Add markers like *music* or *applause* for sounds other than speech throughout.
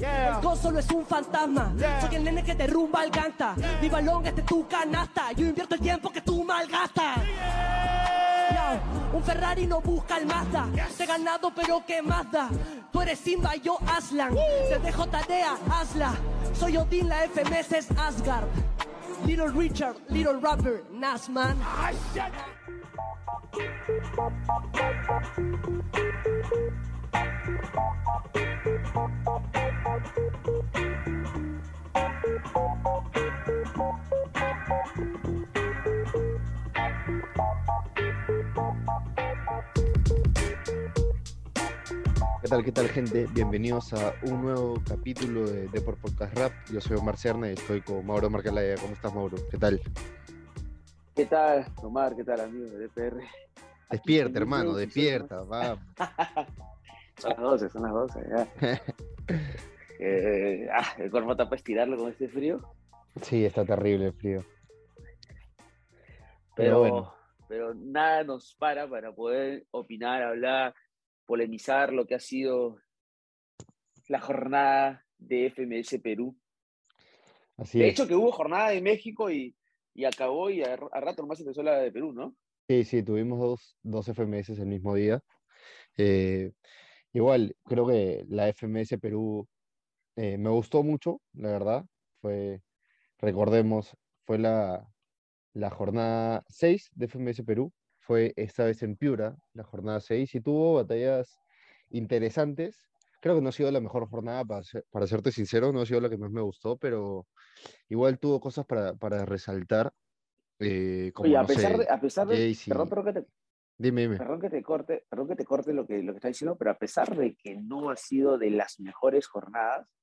El go solo es un fantasma. Soy el nene que derrumba el ganta. Mi balón es de tu canasta. Yo invierto el tiempo que tú malgastas. Un Ferrari no busca el Mazda. Te he ganado, pero ¿qué más da? Tú eres Simba yo Aslan. Te dejo tarea, hazla. Soy Odin, la FMS es Asgard. Little Richard, Little Rapper, Nasman. ¿Qué tal, qué tal, gente? Bienvenidos a un nuevo capítulo de Deport Podcast Rap. Yo soy Omar Cerna y estoy con Mauro Marcalaya. ¿Cómo estás, Mauro? ¿Qué tal? ¿Qué tal, Omar? ¿Qué tal, amigo de DPR? Despierta, hermano, despierta, va. *laughs* son las 12, son las 12, ya. *laughs* eh, ah, el cuerpo está para estirarlo con este frío. Sí, está terrible el frío. Pero, pero, bueno. pero nada nos para para poder opinar, hablar, polemizar lo que ha sido la jornada de FMS Perú. Así de es. hecho, que hubo jornada de México y, y acabó y a, a rato nomás empezó la de Perú, ¿no? Sí, sí, tuvimos dos, dos FMS el mismo día. Eh, igual, creo que la FMS Perú eh, me gustó mucho, la verdad. Fue, recordemos, fue la, la jornada 6 de FMS Perú. Fue esta vez en Piura, la jornada 6, y tuvo batallas interesantes. Creo que no ha sido la mejor jornada, para, ser, para serte sincero, no ha sido la que más me gustó, pero igual tuvo cosas para, para resaltar. Eh, como, Oye, a no pesar sé, de, a pesar de, Jaycee. perdón, perdón que te, Dime, dime. perdón que te corte, perdón que te corte lo que, lo que está diciendo, pero a pesar de que no ha sido de las mejores jornadas,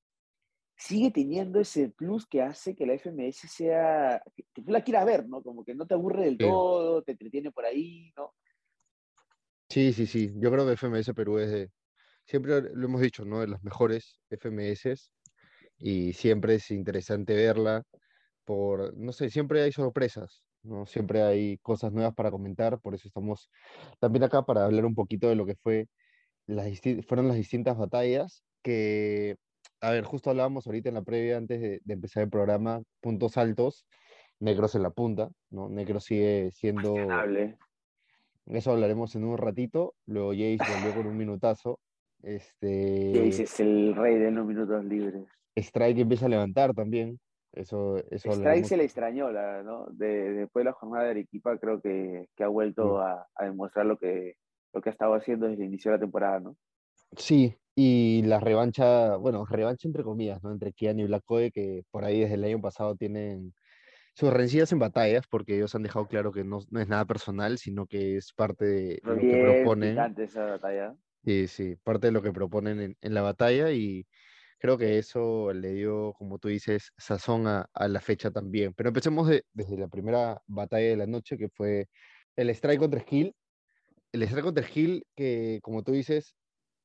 sigue teniendo ese plus que hace que la FMS sea, que, tú la quieras ver, ¿no? Como que no te aburre del Sí. todo, te entretiene por ahí, ¿no? Sí, sí, sí. Yo creo que FMS Perú es de, siempre lo hemos dicho, ¿no? De las mejores FMS y siempre es interesante verla por, no sé, siempre hay sorpresas, ¿no? Siempre hay cosas nuevas para comentar, por eso estamos también acá para hablar un poquito de lo que fue las fueron las distintas batallas que, a ver, justo hablábamos ahorita en la previa antes de, de empezar el programa, puntos altos, Negros en la punta, ¿no? Negro sigue siendo... Eso hablaremos en un ratito. Luego Jace *laughs* volvió con un minutazo. Este, Jace es el rey de los minutos libres. Strike empieza a levantar también. Eso, eso Strike se le extrañó, la, ¿no? De, después de la jornada de Arequipa, creo que, que ha vuelto Mm. a, a demostrar lo que, lo que ha estado haciendo desde el inicio de la temporada, ¿no? Sí, y la revancha, bueno, revancha entre comillas, ¿no? Entre Kian y Black Code, que por ahí desde el año pasado tienen sus rencillas en batallas, porque ellos han dejado claro que no, no es nada personal, sino que es parte de lo que proponen. esa batalla. Sí, sí, parte de lo que proponen en, en la batalla y creo que eso le dio, como tú dices, sazón a, a la fecha también. Pero empecemos de- desde la primera batalla de la noche, que fue el Strike contra Skill. El Strike contra Skill, que como tú dices,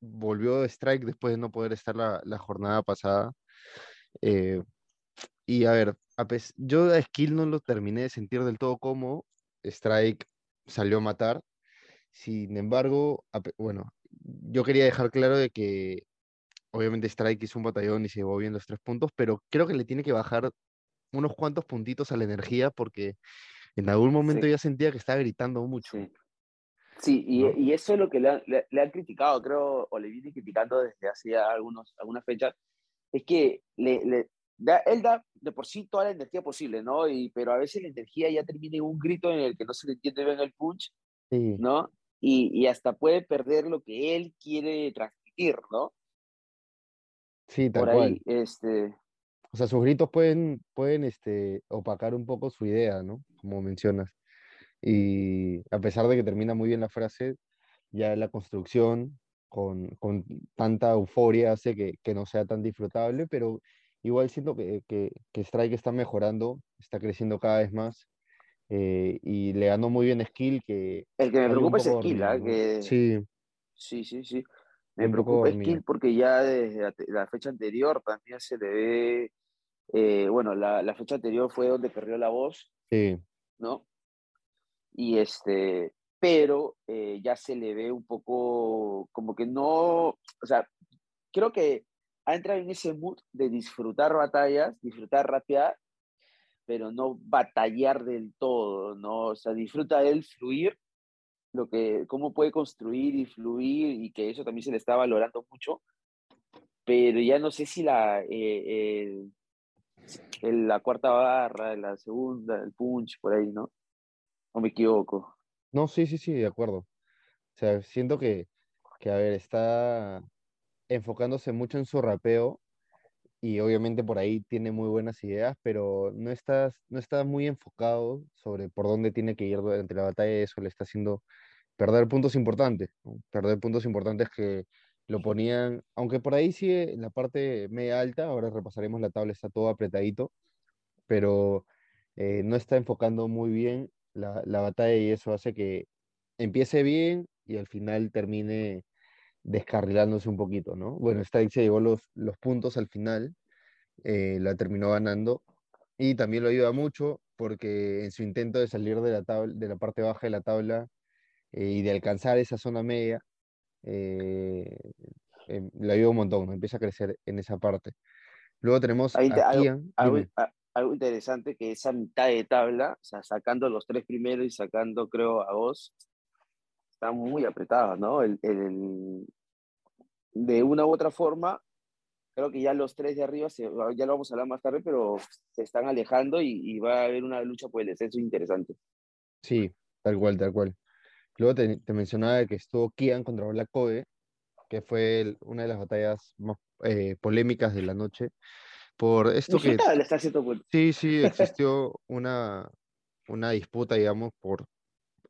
volvió Strike después de no poder estar la, la jornada pasada. Eh, y a ver, a pes- yo a Skill no lo terminé de sentir del todo cómodo. Strike salió a matar. Sin embargo, bueno, yo quería dejar claro de que obviamente Strike hizo un batallón y se llevó bien los tres puntos, pero creo que le tiene que bajar unos cuantos puntitos a la energía porque en algún momento Sí. ya sentía que estaba gritando mucho. Sí. Sí, y, ¿no? y eso es lo que le, han- le- le han criticado, creo, o le viene criticando desde hace ya algunos, algunas fechas, es que le, le da, él da de por sí toda la energía posible, ¿no? Y, pero a veces la energía ya termina en un grito en el que no se le entiende bien el punch, Sí, ¿no? Y, y hasta puede perder lo que él quiere transmitir, ¿no? sí, tal Por cual. ahí, este, O sea, sus gritos pueden, pueden este, opacar un poco su idea, ¿no? Como mencionas. Y a pesar de que termina muy bien la frase, ya la construcción con, con tanta euforia hace que, que no sea tan disfrutable, pero igual siento que, que, que Strike está mejorando, está creciendo cada vez más eh, y le ganó muy bien Skill que el que me preocupa es Skill. ¿no? Que, Sí, Sí, sí, sí. Me preocupa. Skill porque ya desde la, la fecha anterior también se le ve, eh, bueno, la, la fecha anterior fue donde perdió la voz, Sí, ¿no? Y este, pero eh, ya se le ve un poco como que no, o sea, creo que ha entrado en ese mood de disfrutar batallas, disfrutar rapear, pero no batallar del todo, ¿no? O sea, disfruta él fluir, lo que, cómo puede construir y fluir, y que eso también se le está valorando mucho, pero ya no sé si la, eh, la cuarta barra, la segunda, el punch, por ahí, ¿no? ¿O me equivoco? No, sí, sí, sí, de acuerdo. O sea, siento que, que a ver, está enfocándose mucho en su rapeo y obviamente por ahí tiene muy buenas ideas, pero no está, no está muy enfocado sobre por dónde tiene que ir durante la batalla, eso le está haciendo perder puntos importantes, perder puntos importantes que lo ponían, aunque por ahí sigue en la parte media alta, ahora repasaremos la tabla, está todo apretadito, pero eh, no está enfocando muy bien la, la batalla y eso hace que empiece bien y al final termine descarrilándose un poquito, ¿no? Bueno, Stike se llevó los, los puntos al final, eh, la terminó ganando y también lo ayuda mucho porque en su intento de salir de la, tabla, de la parte baja de la tabla eh, y de alcanzar esa zona media, eh, em, le ayuda un montón, empieza a crecer en esa parte. Luego tenemos a Kian. Algo, interesante que esa mitad de tabla, o sea, sacando los tres primeros y sacando, creo, a vos, está muy apretado, ¿no? El, el, de una u otra forma, creo que ya los tres de arriba, se, ya lo vamos a hablar más tarde, pero se están alejando y, va a haber una lucha por el descenso interesante. Sí, tal cual, tal cual. Luego te, te mencionaba que estuvo Kian contra Black Kobe, que fue una de las batallas más eh, polémicas de la noche. Por esto que... Está sí, sí, *laughs* existió una, una disputa, digamos, por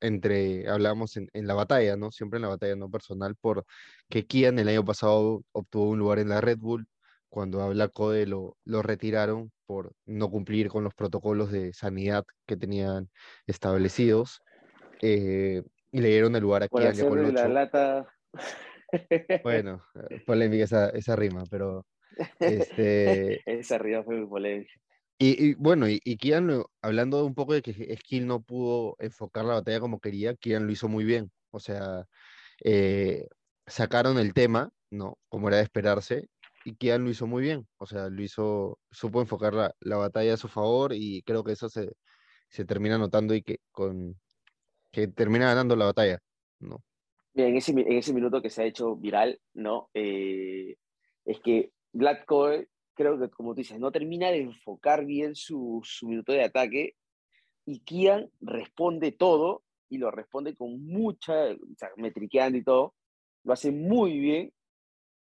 entre, hablábamos en, en, la batalla, ¿no? Siempre en la batalla no personal, por que Kian el año pasado obtuvo un lugar en la Red Bull, cuando a Black Code lo, lo retiraron por no cumplir con los protocolos de sanidad que tenían establecidos, eh, y le dieron el lugar a Kian la lata... Bueno, eh, polémica esa, esa rima, pero... Este... *laughs* esa rima fue muy polémica. Y, bueno, y, Kian, hablando un poco de que Skill no pudo enfocar la batalla como quería, Kian lo hizo muy bien. O sea, eh, sacaron el tema, ¿no? Como era de esperarse, y Kian lo hizo muy bien. O sea, lo hizo, supo enfocar la, la batalla a su favor y creo que eso se, se termina notando y que, con, que termina ganando la batalla, ¿no? Bien, en ese, en ese minuto que se ha hecho viral, ¿no? Eh, es que Code creo que, como tú dices, no termina de enfocar bien su, su minuto de ataque y Kian responde todo y lo responde con mucha, o sea, metriqueando y todo, lo hace muy bien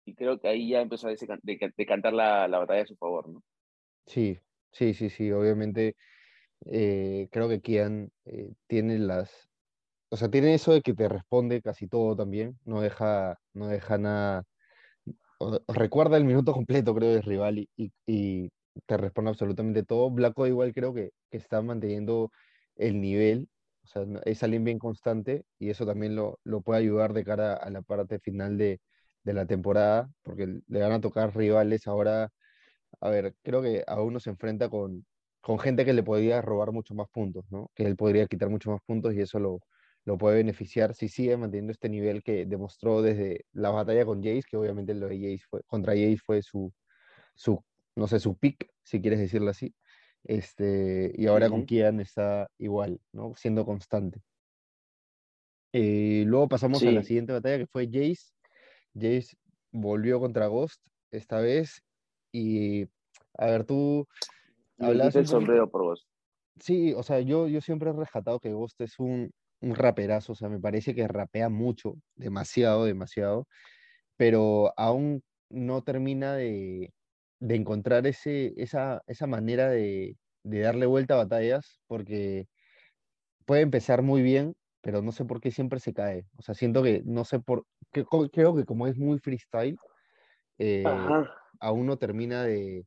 y creo que ahí ya empezó a decantar la, la batalla a su favor, ¿no? Sí, sí, sí, sí, obviamente eh, creo que Kian eh, tiene las, o sea, tiene eso de que te responde casi todo también, no deja, no deja nada recuerda el minuto completo, creo, del rival y, y, te responde absolutamente todo. Blanco igual creo que, que, está manteniendo el nivel, o sea, es alguien bien constante y eso también lo, lo puede ayudar de cara a la parte final de, de, la temporada, porque le van a tocar rivales ahora. A ver, creo que aún no se enfrenta con, con gente que le podría robar mucho más puntos, ¿no? Que él podría quitar mucho más puntos y eso lo, lo puede beneficiar si sigue manteniendo este nivel que demostró desde la batalla con Jace, que obviamente lo de Jace fue, contra Jace fue su, su, no sé, su pick, si quieres decirlo así. Este, y ahora con Kian está igual, ¿no? Siendo constante. Eh, luego pasamos a la siguiente batalla que fue Jace. Jace volvió contra Ghost esta vez y a ver, tú hablas el sombrero por Ghost. Sí, o sea, yo, yo siempre he rescatado que Ghost es un, un raperazo, o sea, me parece que rapea mucho, demasiado, demasiado, pero aún no termina de, de encontrar ese, esa, esa manera de, de, darle vuelta a batallas, porque puede empezar muy bien, pero no sé por qué siempre se cae. O sea, siento que, no sé por, que, creo que como es muy freestyle, eh, aún no termina de,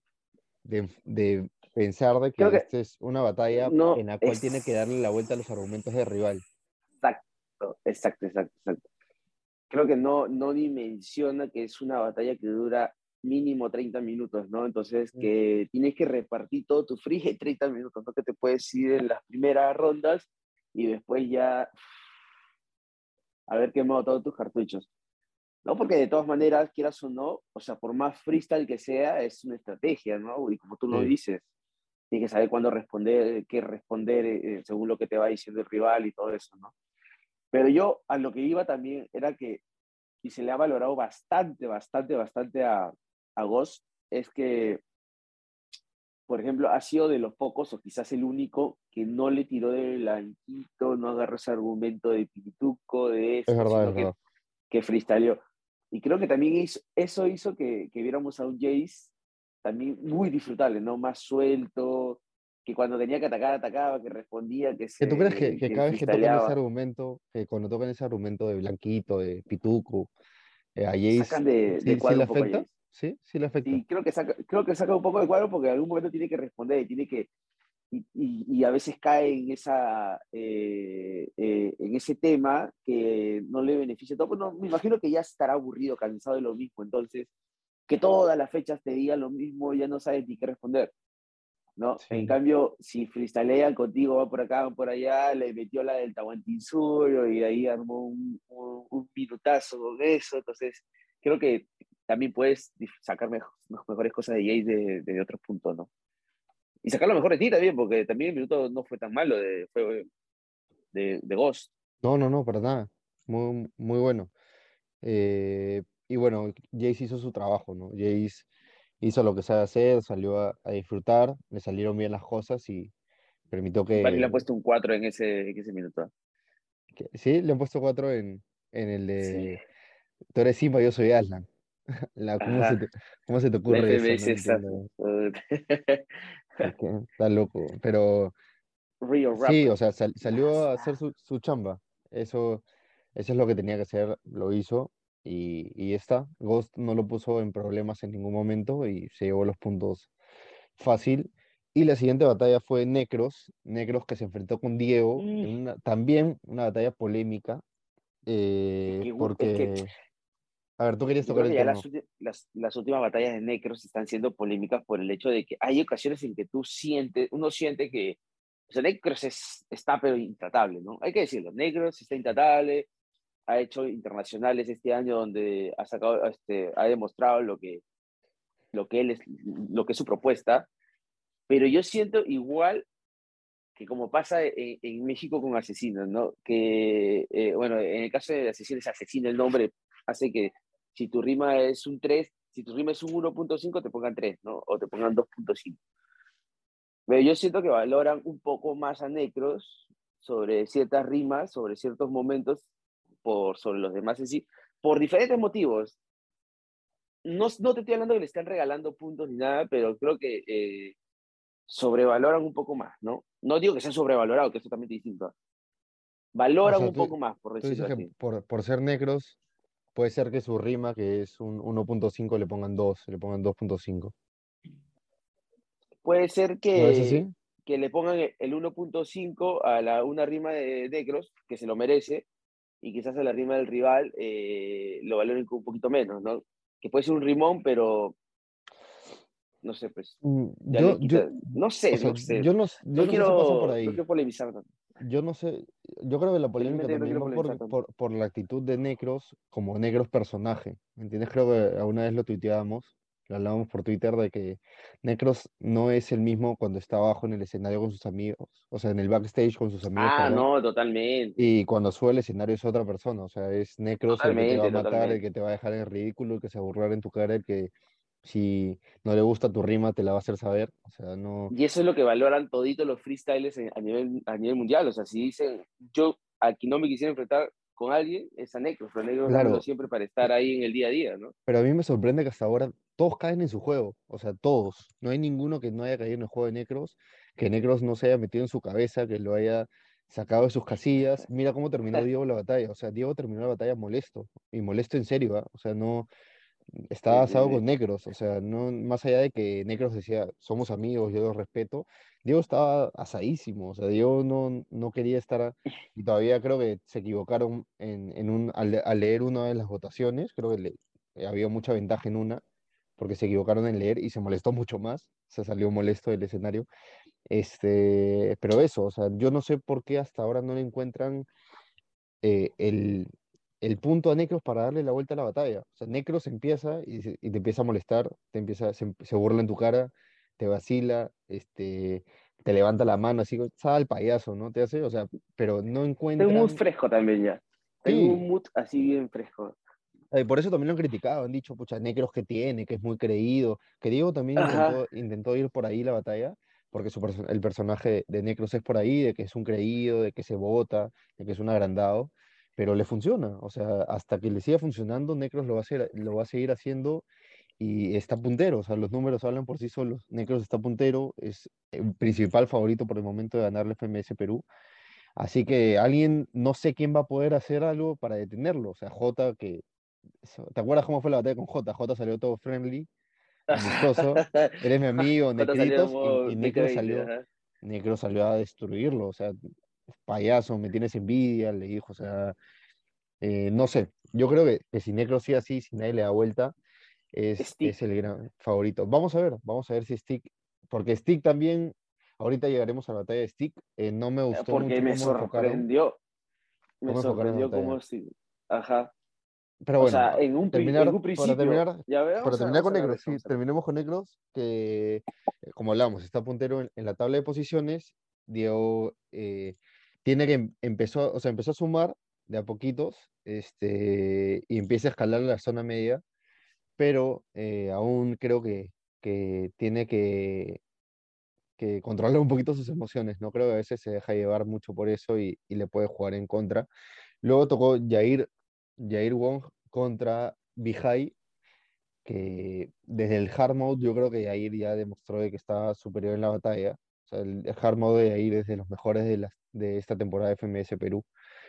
de, de pensar de que, esta es una batalla en la cual tiene que darle la vuelta a los argumentos del rival. Exacto, exacto, exacto, exacto. Creo que no, no dimensiona que es una batalla que dura mínimo 30 minutos, ¿no? Entonces, que tienes que repartir todo tu free en 30 minutos, ¿no? Que te puedes ir en las primeras rondas y después ya haber quemado todos tus cartuchos. ¿no? Porque de todas maneras, quieras o no, o sea, por más freestyle que sea, es una estrategia, ¿no? Y como tú lo dices, tienes que saber cuándo responder, qué responder eh, según lo que te va diciendo el rival y todo eso, ¿no? Pero yo a lo que iba también era que, y se le ha valorado bastante, bastante, bastante a, a Ghost, es que, por ejemplo, ha sido de los pocos, o quizás el único, que no le tiró de blanquito, no agarró ese argumento de pituco, de eso, Es verdad, es que verdad. que freestyleó. Y creo que también hizo- eso hizo que, que viéramos a un Jace también muy disfrutable, ¿no? Más suelto, que cuando tenía que atacar, atacaba, que respondía, que se ¿Que tú crees que, que que cada vez que tocan ese argumento, que cuando tocan ese argumento de Blanquito, de Pituco, eh, a Jace, Sacan de, ¿sí, de sí cuadro le poco a afecta? Sí, sí le afecta. Sí, creo que saca, creo que saca un poco de cuadro porque en algún momento tiene que responder y tiene que y, y- y a veces cae en esa eh, eh, en ese tema que no le beneficia todo. Pues no, me imagino que ya estará aburrido, cansado de lo mismo. Entonces, que todas las fechas te digan lo mismo, ya no sabes ni qué responder. ¿No? En Sí. cambio, si freestylean contigo, va por acá, va por allá, le metió la del Tahuantinsuyo y ahí armó un, un, un minutazo con eso. Entonces, creo que también puedes sacar mejor- mejores cosas de Jace de, de otros puntos, ¿no? Y sacar lo mejor de ti también, porque también el minuto no fue tan malo de, fue de, de Ghost. No, no, no, para nada. Muy, muy bueno. Eh, y bueno, Jace hizo su trabajo, ¿no? Jace hizo lo que sabe hacer, salió a, a disfrutar, le salieron bien las cosas y permitió Y Paris le ha que, puesto un 4 en ese, en ese minuto. que- Sí, le han puesto cuatro en, en el Sí. de Tú eres Simba, yo soy Aslan. *laughs* La, ¿cómo, se te, ¿Cómo se te ocurre eso? No está. *laughs* Es que Está loco. Pero Real sí, o sea, sal- salió a hacer su, su chamba. Eso, eso es lo que tenía que hacer, lo hizo y, y ya está. Ghost no lo puso en problemas en ningún momento y se llevó los puntos fácil. Y la siguiente batalla fue Necros, Necros que se enfrentó con Diego, Mm. en una- también una batalla polémica, eh, que gu- es porque... que- A ver, tú querías tocar el tema. las, las, las últimas batallas de Necros están siendo polémicas por el hecho de que hay ocasiones en que tú sientes, uno siente que, o sea, Necros es, está pero intratable, ¿no? Hay que decirlo, Necros está intratable, ha hecho internacionales este año donde ha sacado, este, ha demostrado lo que, lo que él es, lo que es su propuesta, pero yo siento igual que como pasa en, México con Asesinos, ¿no? Que, eh, bueno, en el caso de Asesinos, Asesino, el nombre hace que si tu rima es un 3, si tu rima es un 1.5, te pongan 3, ¿no? O te pongan 2.5. Pero yo siento que valoran un poco más a Necros sobre ciertas rimas, sobre ciertos momentos, por, sobre los demás en sí, por diferentes motivos. No, no te estoy hablando que le están regalando puntos ni nada, pero creo que eh, sobrevaloran un poco más, ¿no? No digo que sea sobrevalorado, que es totalmente distinto. Valoran sea, un tú- poco más, por Tú dices decirlo que así. por, por ser negros, puede ser que su rima, que es un 1.5, le pongan 2, le pongan 2.5. Puede ser ¿No que, así? que le pongan el el 1.5 a la, una rima de Necros, que se lo merece, y quizás a la rima del rival eh, lo valoren un poquito menos, ¿no? Que puede ser un rimón, pero no sé, pues. Mm, Yo, no sé, o sea, no sé. yo no, yo no, no sé quiero, si pasa por no ahí. quiero polemizar tanto. Yo no sé, yo creo que la polémica también va por, tanto. por, por la actitud de Necros como Necros personaje. ¿Me entiendes? Creo que alguna vez lo tuiteábamos, lo hablábamos por Twitter de que Necros no es el mismo cuando está abajo en el escenario con sus amigos, o sea, en el backstage con sus amigos, Ah, no, totalmente. y cuando sube al escenario es otra persona, o sea, es Necros el que te va a Totalmente, matar, el totalmente. que te va a dejar en ridículo, el que se va a burlar en tu cara, el que si no le gusta tu rima te la va a hacer saber, o sea, no... Y eso es lo que valoran toditos los freestyles en- a nivel, a nivel mundial. O sea, si dicen, yo aquí no me quisiera enfrentar con alguien, es a Necros, pero Necros Claro. siempre para estar ahí en el día a día, ¿no? Pero a mí me sorprende que hasta ahora todos caen en su juego, o sea, todos. No hay ninguno que no haya caído en el juego de Necros, que Necros no se haya metido en su cabeza, que lo haya sacado de sus casillas. Mira cómo terminó Diego la batalla, o sea, Diego terminó la batalla molesto, y molesto en serio, ¿ah? O sea, no estaba asado con Necros, o sea, no, más allá de que Necros decía, somos amigos, yo los respeto, Diego estaba asadísimo, o sea, Diego no, no quería estar, y todavía creo que se equivocaron en, en un, al, le- al leer una de las votaciones, creo que le, eh, había mucha ventaja en una, porque se equivocaron en leer y se molestó mucho más, se salió molesto del escenario, este, pero eso, o sea, yo no sé por qué hasta ahora no le encuentran eh, el, el punto a Necros para darle la vuelta a la batalla. O sea, Necros empieza y, te empieza a molestar, te empieza, se, burla en tu cara, te vacila, este, te levanta la mano así, sal payaso, ¿no? Te hace, o sea, pero no encuentra. Tengo un mood fresco también ya. Tengo un mood así bien fresco. Eh, por eso también lo han criticado, han dicho, pucha, Necros que tiene, que es muy creído, que Diego también intentó, ir por ahí la batalla, porque su el personaje de Necros es por ahí, de que es un creído, de que se vota, de que es un agrandado, pero le funciona, o sea, hasta que le siga funcionando, Necros lo va a, hacer, lo va a seguir haciendo y está puntero, o sea, los números hablan por sí solos. Necros está puntero, es el principal favorito por el momento de ganarle FMS Perú. Así que alguien, no sé quién va a poder hacer algo para detenerlo. O sea, J, que. ¿Te acuerdas cómo fue la batalla con J? J salió todo friendly, *laughs* amistoso. Eres mi amigo, Necritos. Y, y Necro salió, Necro salió a destruirlo. O sea, payaso, me tienes envidia, le dijo, o sea, eh, no sé, yo creo que, si Necro sigue así, si nadie le da vuelta, es, es, el gran favorito. Vamos a ver, vamos a ver si Stick, porque Stick también, ahorita llegaremos a la batalla de Stick, eh, no me gustó porque me sorprendió, me sorprendió como si, ajá. Pero bueno, o sea, en un, terminar, en un principio, para terminar, ¿ya para terminar con Necros, sí, terminemos con Necros, que eh, como hablamos, está puntero en, en, la tabla de posiciones, Diego eh, tiene que em, empezó, o sea, empezó a sumar de a poquitos este, y empieza a escalar la zona media, pero eh, aún creo que, que tiene que, que, controlar un poquito sus emociones, ¿no? Creo que a veces se deja llevar mucho por eso y, y le puede jugar en contra. Luego tocó Jair, Jair Wong contra Bihai, que desde el hard mode yo creo que Jair ya demostró de que estaba superior en la batalla. O sea, el hard mode de Jair es de los mejores de esta temporada de FMS Perú.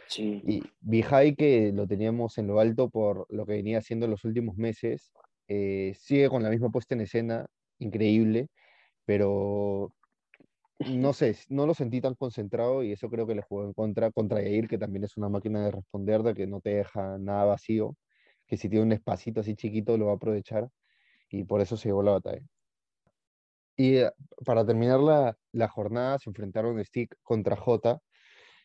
Sí. Y Vijay, que lo teníamos en lo alto por lo que venía haciendo en los últimos meses, eh, sigue con la misma puesta en escena, increíble, pero no sé, no lo sentí tan concentrado y eso creo que le jugó en contra contra Yair, que también es una máquina de responder, de que no te deja nada vacío, que si tiene un espacito así chiquito lo va a aprovechar y por eso se llevó la batalla. Y eh, para terminar la, la, jornada se enfrentaron Stick contra J.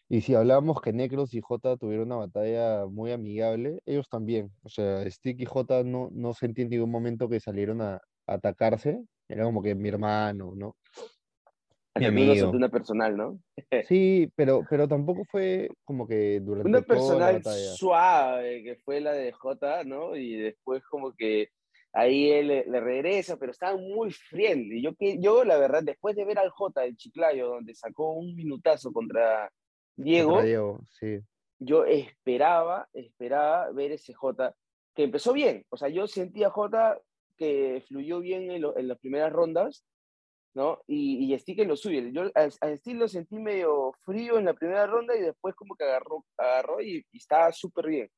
Y si hablábamos que Necros y J tuvieron una batalla muy amigable, ellos también. O sea, Stick y J no, no sentí en ningún momento que salieron a, atacarse. Era como que mi hermano, ¿no? Mi amigo. una personal, ¿no? *laughs* sí, pero, pero tampoco fue como que durante una personal suave, que fue la de J, ¿no? Y después como que ahí él le, regresa, pero estaba muy friendly. Yo, que, yo, la verdad, después de ver al J del Chiclayo, donde sacó un minutazo contra Diego, sí. yo esperaba, esperaba ver ese J que empezó bien. O sea, yo sentía J que fluyó bien en, las primeras rondas, ¿no? Y, y Stick lo suyo. Yo a, Stick lo sentí medio frío en la primera ronda y después como que agarró, agarró y, y estaba súper bien.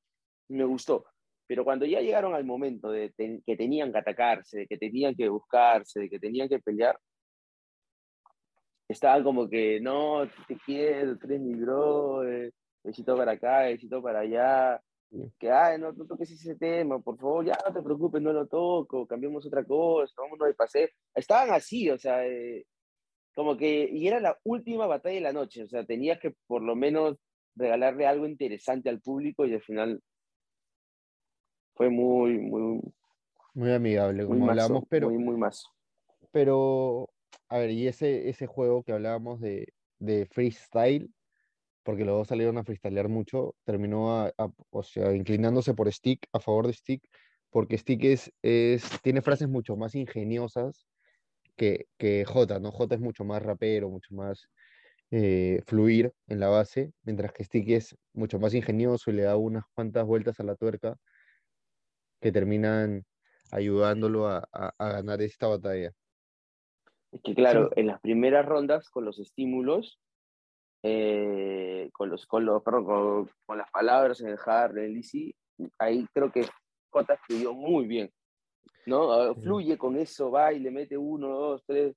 Me gustó. Pero cuando ya llegaron al momento de que tenían que atacarse, de que tenían que buscarse, de que tenían que pelear, estaban como que, no, te quiero, tú eres mi bro, necesito para acá, necesito para allá, que, ay, no, no toques ese tema, por favor, ya no te preocupes, no lo toco, cambiemos otra cosa, vámonos de paseo. Estaban así, o sea, eh, como que, y era la última batalla de la noche, o sea, tenías que por lo menos regalarle algo interesante al público y al final fue muy, muy... Muy amigable, como hablamos, pero... Muy, muy. Pero, a ver, y ese, ese juego que hablábamos de, de freestyle, porque dos salieron a freestylear mucho, terminó o sea, inclinándose por Stick, a favor de Stick, porque Stick es, es, tiene frases mucho más ingeniosas que, que J, ¿no? J es mucho más rapero, mucho más eh, fluir en la base, mientras que Stick es mucho más ingenioso y le da unas cuantas vueltas a la tuerca que terminan ayudándolo a, ganar esta batalla. Es que claro, en las primeras rondas con los estímulos, eh, con, los, con, los, con, las palabras en el hard, en el easy, ahí creo que Jota escribió muy bien. ¿no? Fluye con eso, va y le mete uno, dos, tres.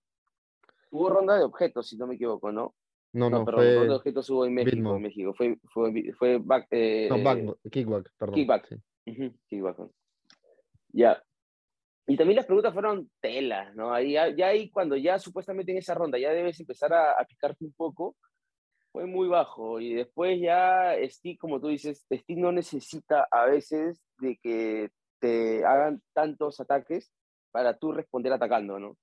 Hubo ronda de objetos, si no me equivoco, ¿no? No, no, perdón, ronda de objetos hubo en México. En México. Fue, fue, fue back, eh, no, back, kickback, perdón. Kickback. Sí. kickback. Ya. Y también las preguntas fueron telas, ¿no? Ahí, ya, ahí cuando ya supuestamente en esa ronda ya debes empezar a, picarte un poco, fue muy bajo. Y después ya Stick, como tú dices, Stick no necesita a veces de que te hagan tantos ataques para tú responder atacando, ¿no?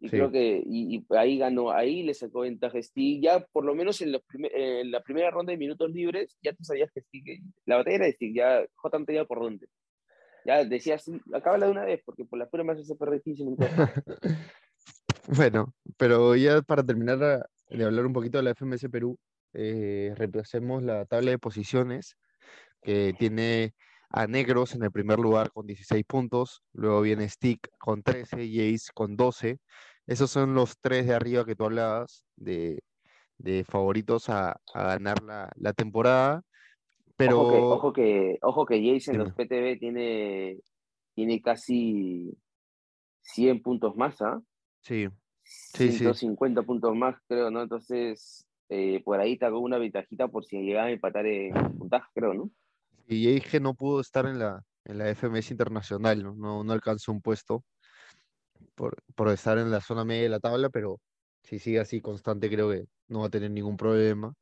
Y creo que y, ahí ganó, ahí le sacó ventaja Stick. Ya por lo menos en, los en la primera ronda de minutos libres, ya tú sabías que Stick, la batalla era de Stick, ya J no tenía por dónde. Ya decías, acábala de una vez, porque por la pura más se perder 15 minutos. *laughs* bueno, pero ya para terminar de hablar un poquito de la FMS Perú, eh, repasemos la tabla de posiciones que tiene a Negros en el primer lugar con 16 puntos, luego viene Stick con 13, Jace con 12. Esos son los tres de arriba que tú hablabas de, favoritos a, ganar la, temporada. Pero... Ojo que, ojo que, Jace en los PTB tiene, tiene casi 100 puntos más, ¿ah? Sí. Sí, 150 puntos más, creo, ¿no? Entonces, eh, por ahí te hago una ventajita por si llegan a empatar en puntaje, creo, ¿no? Y Eige no pudo estar en la, en la FMS internacional, ¿no? No, no alcanzó un puesto por, por, estar en la zona media de la tabla, pero si sigue así constante creo que no va a tener ningún problema.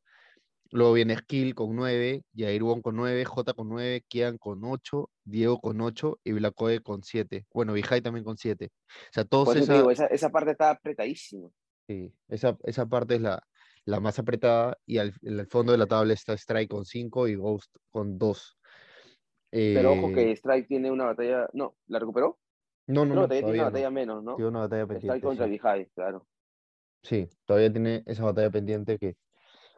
Luego viene Skill con 9, Jair Wong con 9, J con 9, Kian con 8, Diego con 8 y Blacoe con 7. Bueno, Vijay también con 7. O sea, todos esa... esa, parte está apretadísima. Sí, esa, esa parte es la, la más apretada, y al, en el fondo de la tabla está Strike con 5 y Ghost con 2. Pero ojo que eh, Strike tiene una batalla. No, ¿la recuperó? No, no, no. Todavía tiene una batalla menos, ¿no? Tiene una batalla pendiente. Strike contra sí. claro. Sí, todavía tiene esa batalla pendiente que,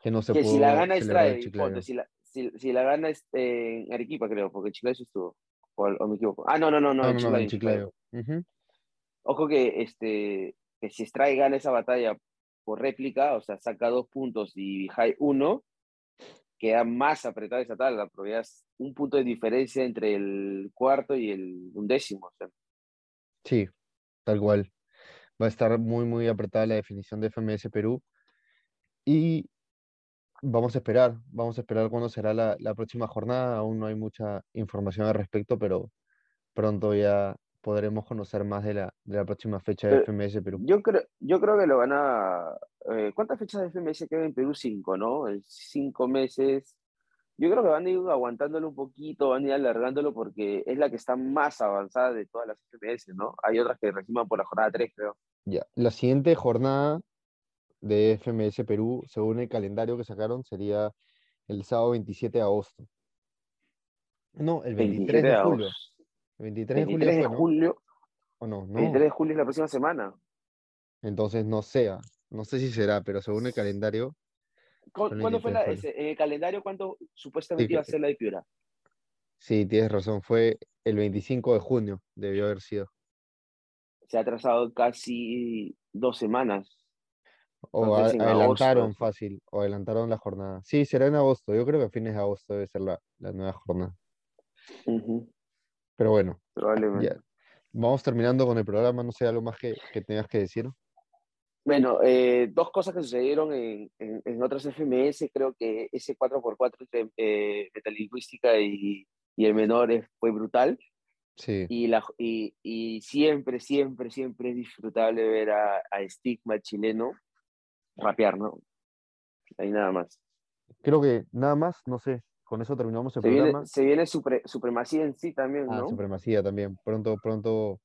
que no se que puede. si la gana Strike, si la, si, si, la gana este, en Arequipa, creo, porque Chiclayo estuvo. O, o, me equivoco. Ah, no, no, no, no, no, no en Chiclayo. Ojo que, este, que si Strike gana esa batalla por réplica, o sea, saca dos puntos y Vijay uno, queda más apretada esa tabla, pero ya es un punto de diferencia entre el cuarto y el undécimo. Sí, tal cual. Va a estar muy, muy apretada la definición de FMS Perú. Y vamos a esperar, vamos a esperar cuándo será la, la próxima jornada. Aún no hay mucha información al respecto, pero pronto ya podremos conocer más de la, de la próxima fecha de FMS Perú. Yo creo, yo creo que lo van a... Eh, ¿Cuántas fechas de FMS quedan en Perú? Cinco, ¿no? En cinco meses. Yo creo que van a ir aguantándolo un poquito, van a ir alargándolo porque es la que está más avanzada de todas las FMS, ¿no? Hay otras que reciban por la jornada 3, creo. Ya, la siguiente jornada de FMS Perú, según el calendario que sacaron, sería el sábado 27 de agosto. No, el 23 de, julio. El 23, de julio. ¿O no? 23 de julio es la próxima semana. Entonces no sea, no sé si será, pero según el calendario. ¿Cuándo fue la, ese, el calendario cuándo supuestamente iba a ser la de Piura? Sí, tienes razón, fue el 25 de junio, debió haber sido. Se ha atrasado casi dos semanas. O adelantaron fácil, o adelantaron la jornada. Sí, será en agosto, yo creo que a fines de agosto debe ser la, la nueva jornada. Pero bueno, vamos terminando con el programa, no sé, algo más que, que tengas que decir. Bueno, eh, dos cosas que sucedieron en, en, otras FMS, creo que ese 4x4 entre eh, metalingüística y, y, el menor fue brutal. Sí. Y, la, y, y, siempre, siempre, siempre es disfrutable ver a, a Stigma chileno rapear, ¿no? Ahí nada más. Creo que nada más, no sé, con eso terminamos el se programa. Viene, se viene Supremacía en sí también, ah, ¿no? Supremacía también. Pronto, pronto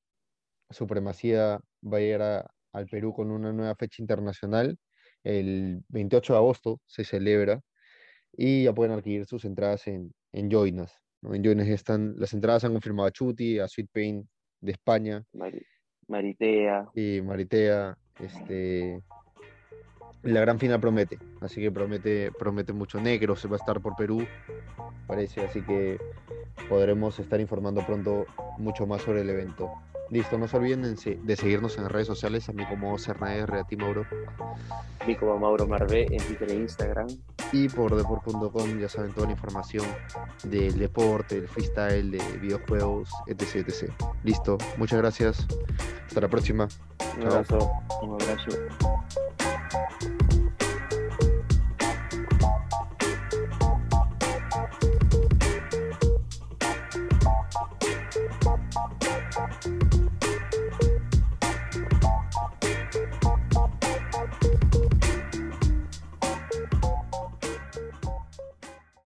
Supremacía va a llegar al Perú con una nueva fecha internacional. El 28 de agosto se celebra y ya pueden adquirir sus entradas en, en Joinas. En Joinas están, las entradas han confirmado a Chuti, a Sweet Pain de España. Maritea. Y Maritea, este, la gran final promete, así que promete, promete mucho. Negro se va a estar por Perú, parece, así que podremos estar informando pronto mucho más sobre el evento. Listo, no se olviden de seguirnos en redes sociales, a mí como CernaR, a ti Mauro. A mí como Mauro Marvé en Twitter e Instagram. Y por deport.com ya saben toda la información del deporte, del freestyle, de videojuegos, etc, etc. Listo, muchas gracias. Hasta la próxima. Un abrazo. Un abrazo. Thank you.